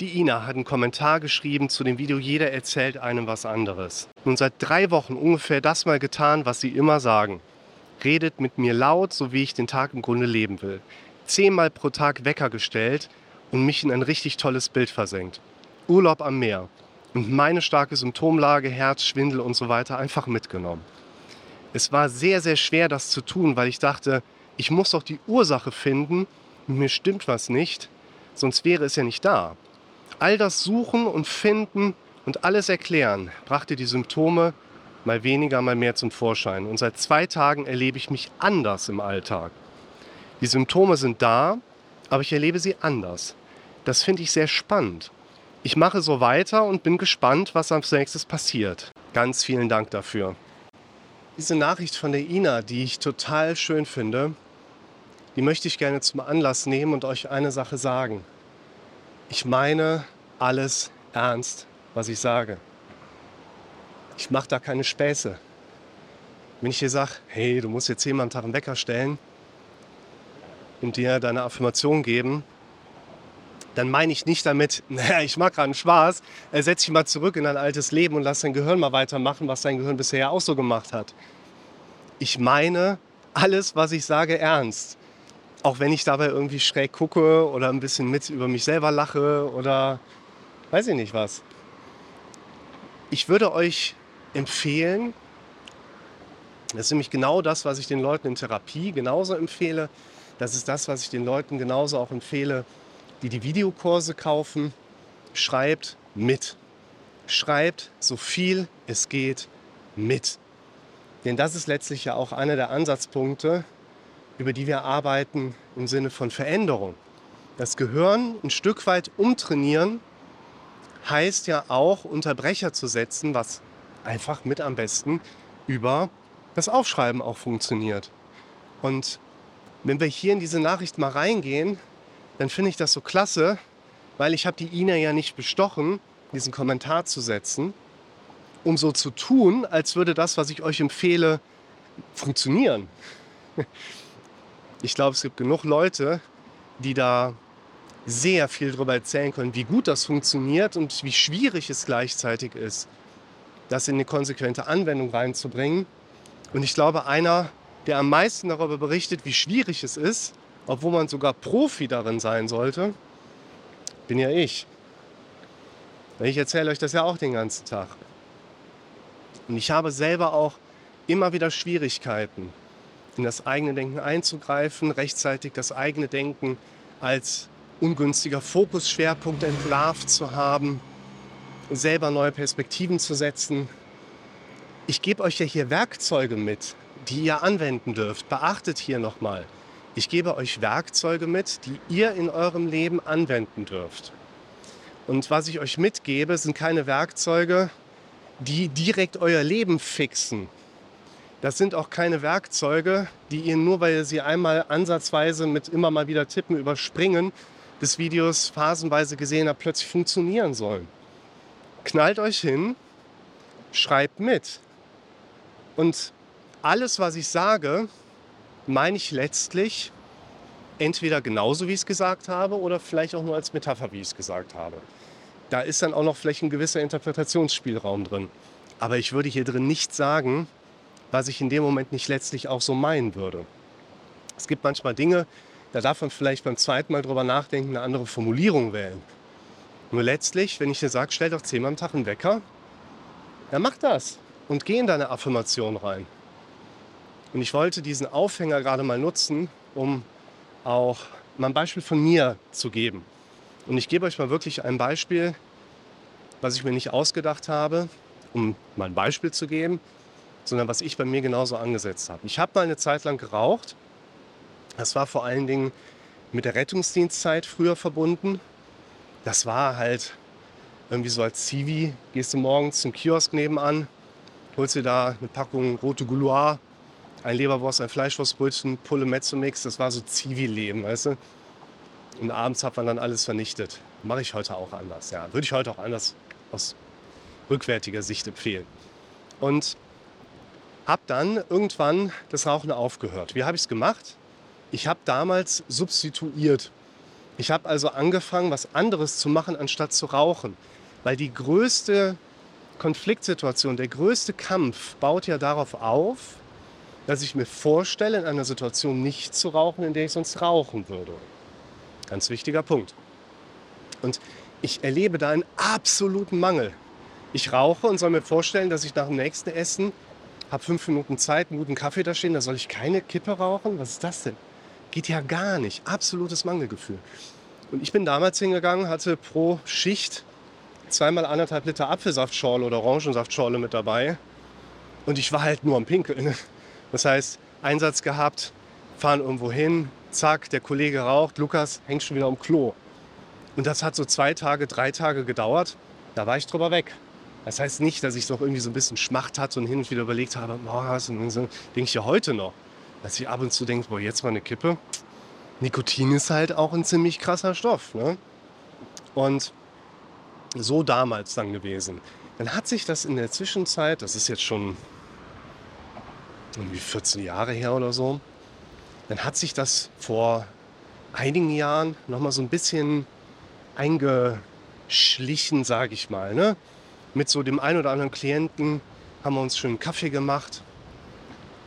Die Ina hat einen Kommentar geschrieben zu dem Video Jeder erzählt einem was anderes. Nun seit drei Wochen ungefähr das mal getan, was sie immer sagen. Redet mit mir laut, so wie ich den Tag im Grunde leben will. Zehnmal pro Tag Wecker gestellt und mich in ein richtig tolles Bild versenkt. Urlaub am Meer. Und meine starke Symptomlage, Herz, Schwindel und so weiter einfach mitgenommen. Es war sehr, sehr schwer, das zu tun, weil ich dachte, ich muss doch die Ursache finden, mir stimmt was nicht, sonst wäre es ja nicht da. All das Suchen und Finden und alles Erklären brachte die Symptome mal weniger, mal mehr zum Vorschein. Und seit zwei Tagen erlebe ich mich anders im Alltag. Die Symptome sind da, aber ich erlebe sie anders. Das finde ich sehr spannend. Ich mache so weiter und bin gespannt, was als nächstes passiert. Ganz vielen Dank dafür. Diese Nachricht von der Ina, die ich total schön finde, die möchte ich gerne zum Anlass nehmen und euch eine Sache sagen. Ich meine alles ernst, was ich sage. Ich mache da keine Späße. Wenn ich dir sage, hey, du musst jetzt zehnmal am Tag einen Wecker stellen und dir deine Affirmation geben, dann meine ich nicht damit, naja, ich mache gerade einen Spaß, äh, setz dich mal zurück in dein altes Leben und lass dein Gehirn mal weitermachen, was dein Gehirn bisher auch so gemacht hat. Ich meine alles, was ich sage, ernst. Auch wenn ich dabei irgendwie schräg gucke oder ein bisschen mit über mich selber lache oder weiß ich nicht was. Ich würde euch empfehlen, das ist nämlich genau das, was ich den Leuten in Therapie genauso empfehle. Das ist das, was ich den Leuten genauso auch empfehle, die die Videokurse kaufen. Schreibt mit. Schreibt so viel es geht mit. Denn das ist letztlich ja auch einer der Ansatzpunkte, über die wir arbeiten im Sinne von Veränderung. Das Gehirn ein Stück weit umtrainieren heißt ja auch Unterbrecher zu setzen, was einfach mit am besten über das Aufschreiben auch funktioniert. Und wenn wir hier in diese Nachricht mal reingehen, dann finde ich das so klasse, weil ich habe die Ina ja nicht bestochen, diesen Kommentar zu setzen, um so zu tun, als würde das, was ich euch empfehle, funktionieren. Ich glaube, es gibt genug Leute, die da sehr viel darüber erzählen können, wie gut das funktioniert und wie schwierig es gleichzeitig ist, das in eine konsequente Anwendung reinzubringen. Und ich glaube, einer, der am meisten darüber berichtet, wie schwierig es ist, obwohl man sogar Profi darin sein sollte, bin ja ich. Ich erzähle euch das ja auch den ganzen Tag. Und ich habe selber auch immer wieder Schwierigkeiten, in das eigene Denken einzugreifen, rechtzeitig das eigene Denken als ungünstiger Fokusschwerpunkt entlarvt zu haben, selber neue Perspektiven zu setzen. Ich gebe euch ja hier Werkzeuge mit, die ihr anwenden dürft. Beachtet hier nochmal, ich gebe euch Werkzeuge mit, die ihr in eurem Leben anwenden dürft. Und was ich euch mitgebe, sind keine Werkzeuge, die direkt euer Leben fixen, das sind auch keine Werkzeuge, die ihr nur, weil ihr sie einmal ansatzweise mit immer mal wieder Tippen überspringen, des Videos phasenweise gesehen habt, plötzlich funktionieren sollen. Knallt euch hin, schreibt mit. Und alles, was ich sage, meine ich letztlich entweder genauso, wie ich es gesagt habe, oder vielleicht auch nur als Metapher, wie ich es gesagt habe. Da ist dann auch noch vielleicht ein gewisser Interpretationsspielraum drin. Aber ich würde hier drin nicht sagen, was ich in dem Moment nicht letztlich auch so meinen würde. Es gibt manchmal Dinge, da darf man vielleicht beim zweiten Mal drüber nachdenken, eine andere Formulierung wählen. Nur letztlich, wenn ich dir sage, stell doch zehnmal am Tag einen Wecker, dann mach das und geh in deine Affirmation rein. Und ich wollte diesen Aufhänger gerade mal nutzen, um auch mal ein Beispiel von mir zu geben. Und ich gebe euch mal wirklich ein Beispiel, was ich mir nicht ausgedacht habe, um mal ein Beispiel zu geben, sondern was ich bei mir genauso angesetzt habe. Ich habe mal eine Zeit lang geraucht. Das war vor allen Dingen mit der Rettungsdienstzeit früher verbunden. Das war halt irgendwie so als Zivi, gehst du morgens zum Kiosk nebenan, holst dir da eine Packung rote Gouloir, ein Leberwurst, ein Fleischwurstbrötchen, Pulle Mezzomix. Das war so Zivi-Leben, weißt du? Und abends hat man dann alles vernichtet. Mache ich heute auch anders, ja. Würde ich heute auch anders aus rückwärtiger Sicht empfehlen. Und habe dann irgendwann das Rauchen aufgehört. Wie habe ich es gemacht? Ich habe damals substituiert. Ich habe also angefangen, was anderes zu machen, anstatt zu rauchen. Weil die größte Konfliktsituation, der größte Kampf baut ja darauf auf, dass ich mir vorstelle, in einer Situation nicht zu rauchen, in der ich sonst rauchen würde. Ganz wichtiger Punkt. Und ich erlebe da einen absoluten Mangel. Ich rauche und soll mir vorstellen, dass ich nach dem nächsten Essen habe fünf Minuten Zeit, einen guten Kaffee da stehen, da soll ich keine Kippe rauchen? Was ist das denn? Geht ja gar nicht. Absolutes Mangelgefühl. Und ich bin damals hingegangen, hatte pro Schicht zweimal anderthalb Liter Apfelsaftschorle oder Orangensaftschorle mit dabei. Und ich war halt nur am Pinkeln. Das heißt, Einsatz gehabt, fahren irgendwo hin, zack, der Kollege raucht, Lukas hängt schon wieder am Klo. Und das hat so zwei Tage, drei Tage gedauert. Da war ich drüber weg. Das heißt nicht, dass ich noch irgendwie so ein bisschen Schmacht hatte und hin und wieder überlegt habe, boah, so. Denke ich ja heute noch. Dass ich ab und zu denke, boah, jetzt mal eine Kippe. Nikotin ist halt auch ein ziemlich krasser Stoff. Ne? Und so damals dann gewesen. Dann hat sich das in der Zwischenzeit, das ist jetzt schon irgendwie 14 Jahre her oder so, dann hat sich das vor einigen Jahren nochmal so ein bisschen eingeschlichen, sage ich mal. Ne? Mit so dem einen oder anderen Klienten haben wir uns schön Kaffee gemacht.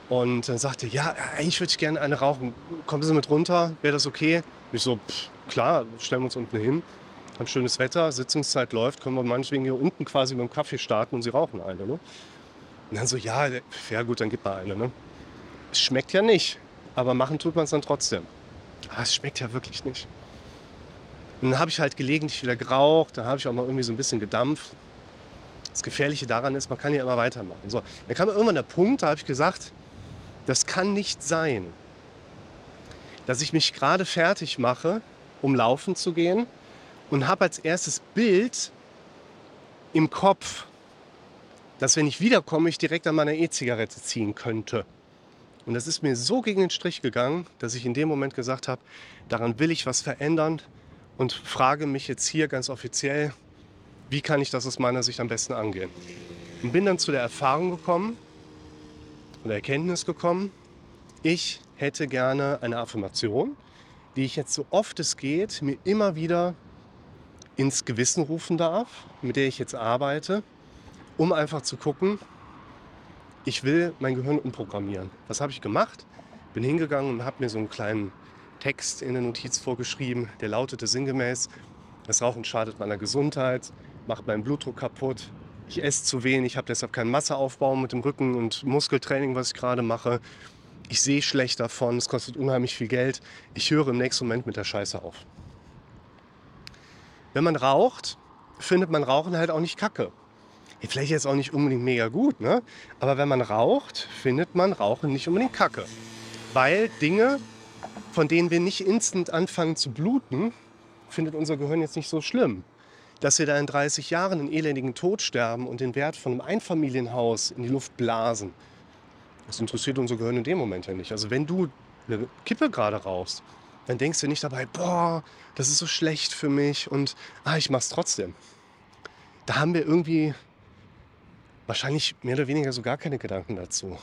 Und dann sagte, ja, eigentlich würde ich gerne eine rauchen. Kommen Sie mit runter? Wäre das okay? Ich so, pff, klar, stellen wir uns unten hin. Haben schönes Wetter, Sitzungszeit läuft, können wir meinetwegen hier unten quasi beim Kaffee starten und Sie rauchen eine. Ne? Und dann so, ja, ja gut, dann gib mal eine. Ne? Es schmeckt ja nicht, aber machen tut man es dann trotzdem. Aber ah, es schmeckt ja wirklich nicht. Und dann habe ich halt gelegentlich wieder geraucht, dann habe ich auch mal irgendwie so ein bisschen gedampft. Das Gefährliche daran ist, man kann ja immer weitermachen. So, dann kam irgendwann der Punkt, da habe ich gesagt, das kann nicht sein, dass ich mich gerade fertig mache, um laufen zu gehen und habe als erstes Bild im Kopf, dass wenn ich wiederkomme, ich direkt an meiner E-Zigarette ziehen könnte. Und das ist mir so gegen den Strich gegangen, dass ich in dem Moment gesagt habe, daran will ich was verändern und frage mich jetzt hier ganz offiziell, wie kann ich das aus meiner Sicht am besten angehen. Und bin dann zu der Erfahrung gekommen oder Erkenntnis gekommen, ich hätte gerne eine Affirmation, die ich jetzt so oft es geht, mir immer wieder ins Gewissen rufen darf, mit der ich jetzt arbeite, um einfach zu gucken, ich will mein Gehirn umprogrammieren. Was habe ich gemacht? Bin hingegangen und habe mir so einen kleinen Text in der Notiz vorgeschrieben, der lautete sinngemäß, das Rauchen schadet meiner Gesundheit, macht meinen Blutdruck kaputt, ich esse zu wenig, habe deshalb keinen Masseaufbau mit dem Rücken und Muskeltraining, was ich gerade mache. Ich sehe schlecht davon, es kostet unheimlich viel Geld. Ich höre im nächsten Moment mit der Scheiße auf. Wenn man raucht, findet man Rauchen halt auch nicht kacke. Vielleicht jetzt auch nicht unbedingt mega gut, ne? aber wenn man raucht, findet man Rauchen nicht unbedingt kacke. Weil Dinge, von denen wir nicht instant anfangen zu bluten, findet unser Gehirn jetzt nicht so schlimm dass wir da in 30 Jahren einen elendigen Tod sterben und den Wert von einem Einfamilienhaus in die Luft blasen. Das interessiert unser Gehirn in dem Moment ja nicht. Also wenn du eine Kippe gerade rauchst, dann denkst du nicht dabei, boah, das ist so schlecht für mich und ah, ich mach's trotzdem. Da haben wir irgendwie wahrscheinlich mehr oder weniger so gar keine Gedanken dazu.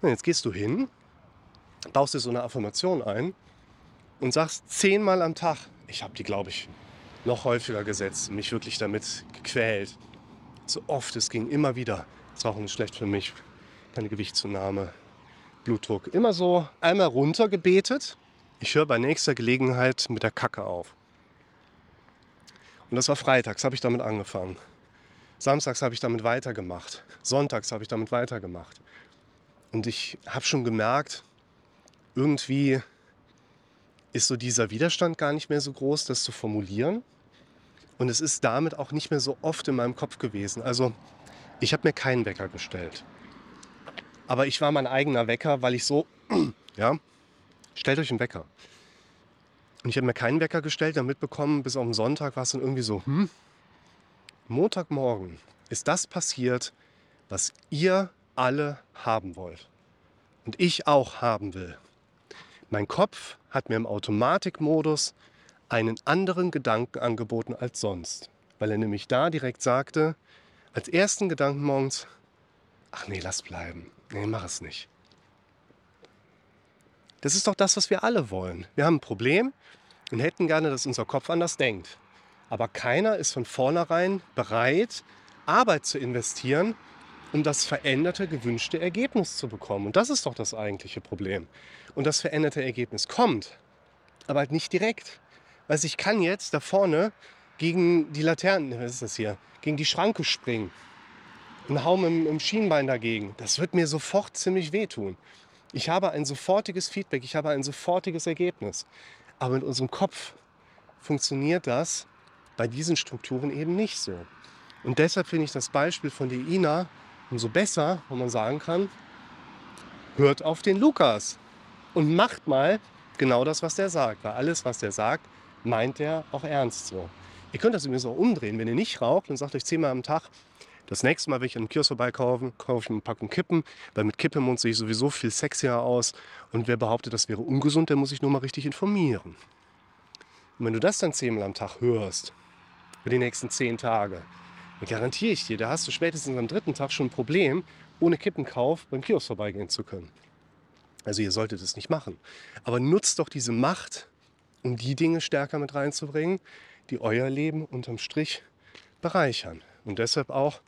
Und jetzt gehst du hin, baust dir so eine Affirmation ein und sagst zehnmal am Tag, ich habe die, glaube ich, noch häufiger gesetzt, mich wirklich damit gequält. So oft, es ging immer wieder. Das Rauchen ist schlecht für mich, keine Gewichtszunahme, Blutdruck. Immer so einmal runter gebetet. Ich höre bei nächster Gelegenheit mit der Kacke auf. Und das war freitags, habe ich damit angefangen. Samstags habe ich damit weitergemacht. Sonntags habe ich damit weitergemacht. Und ich habe schon gemerkt, irgendwie ist so dieser Widerstand gar nicht mehr so groß, das zu formulieren. Und es ist damit auch nicht mehr so oft in meinem Kopf gewesen. Also ich habe mir keinen Wecker gestellt. Aber ich war mein eigener Wecker, weil ich so, ja, stellt euch einen Wecker. Und ich habe mir keinen Wecker gestellt, dann mitbekommen, bis auf den Sonntag war es dann irgendwie so, hm, Montagmorgen ist das passiert, was ihr alle haben wollt. Und ich auch haben will. Mein Kopf hat mir im Automatikmodus einen anderen Gedanken angeboten als sonst. Weil er nämlich da direkt sagte, als ersten Gedanken morgens, ach nee, lass bleiben. Nee, mach es nicht. Das ist doch das, was wir alle wollen. Wir haben ein Problem und hätten gerne, dass unser Kopf anders denkt. Aber keiner ist von vornherein bereit, Arbeit zu investieren, um das veränderte, gewünschte Ergebnis zu bekommen. Und das ist doch das eigentliche Problem. Und das veränderte Ergebnis kommt, aber halt nicht direkt. Weil ich kann jetzt da vorne gegen die Laternen, was ist das hier, gegen die Schranke springen und hau mit dem Schienbein dagegen. Das wird mir sofort ziemlich wehtun. Ich habe ein sofortiges Feedback, ich habe ein sofortiges Ergebnis. Aber mit unserem Kopf funktioniert das bei diesen Strukturen eben nicht so. Und deshalb finde ich das Beispiel von der Ina umso besser, wo man sagen kann, hört auf den Lukas und macht mal genau das, was der sagt. Weil alles, was der sagt, meint er auch ernst so. Ihr könnt das übrigens auch umdrehen. Wenn ihr nicht raucht und sagt euch zehnmal am Tag, das nächste Mal, wenn ich einen Kiosk vorbeikaufe, kaufe ich eine Packung Kippen, weil mit Kippe sehe ich sowieso viel sexier aus. Und wer behauptet, das wäre ungesund, der muss sich nur mal richtig informieren. Und wenn du das dann zehnmal am Tag hörst, für die nächsten zehn Tage, dann garantiere ich dir, da hast du spätestens am dritten Tag schon ein Problem, ohne Kippenkauf beim Kiosk vorbeigehen zu können. Also ihr solltet es nicht machen. Aber nutzt doch diese Macht, um die Dinge stärker mit reinzubringen, die euer Leben unterm Strich bereichern. Und deshalb auch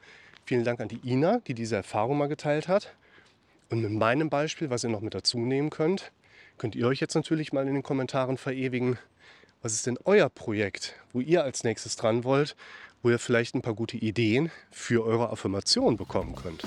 vielen Dank an die Ina, die diese Erfahrung mal geteilt hat. Und mit meinem Beispiel, was ihr noch mit dazu nehmen könnt, könnt ihr euch jetzt natürlich mal in den Kommentaren verewigen. Was ist denn euer Projekt, wo ihr als nächstes dran wollt, wo ihr vielleicht ein paar gute Ideen für eure Affirmation bekommen könnt?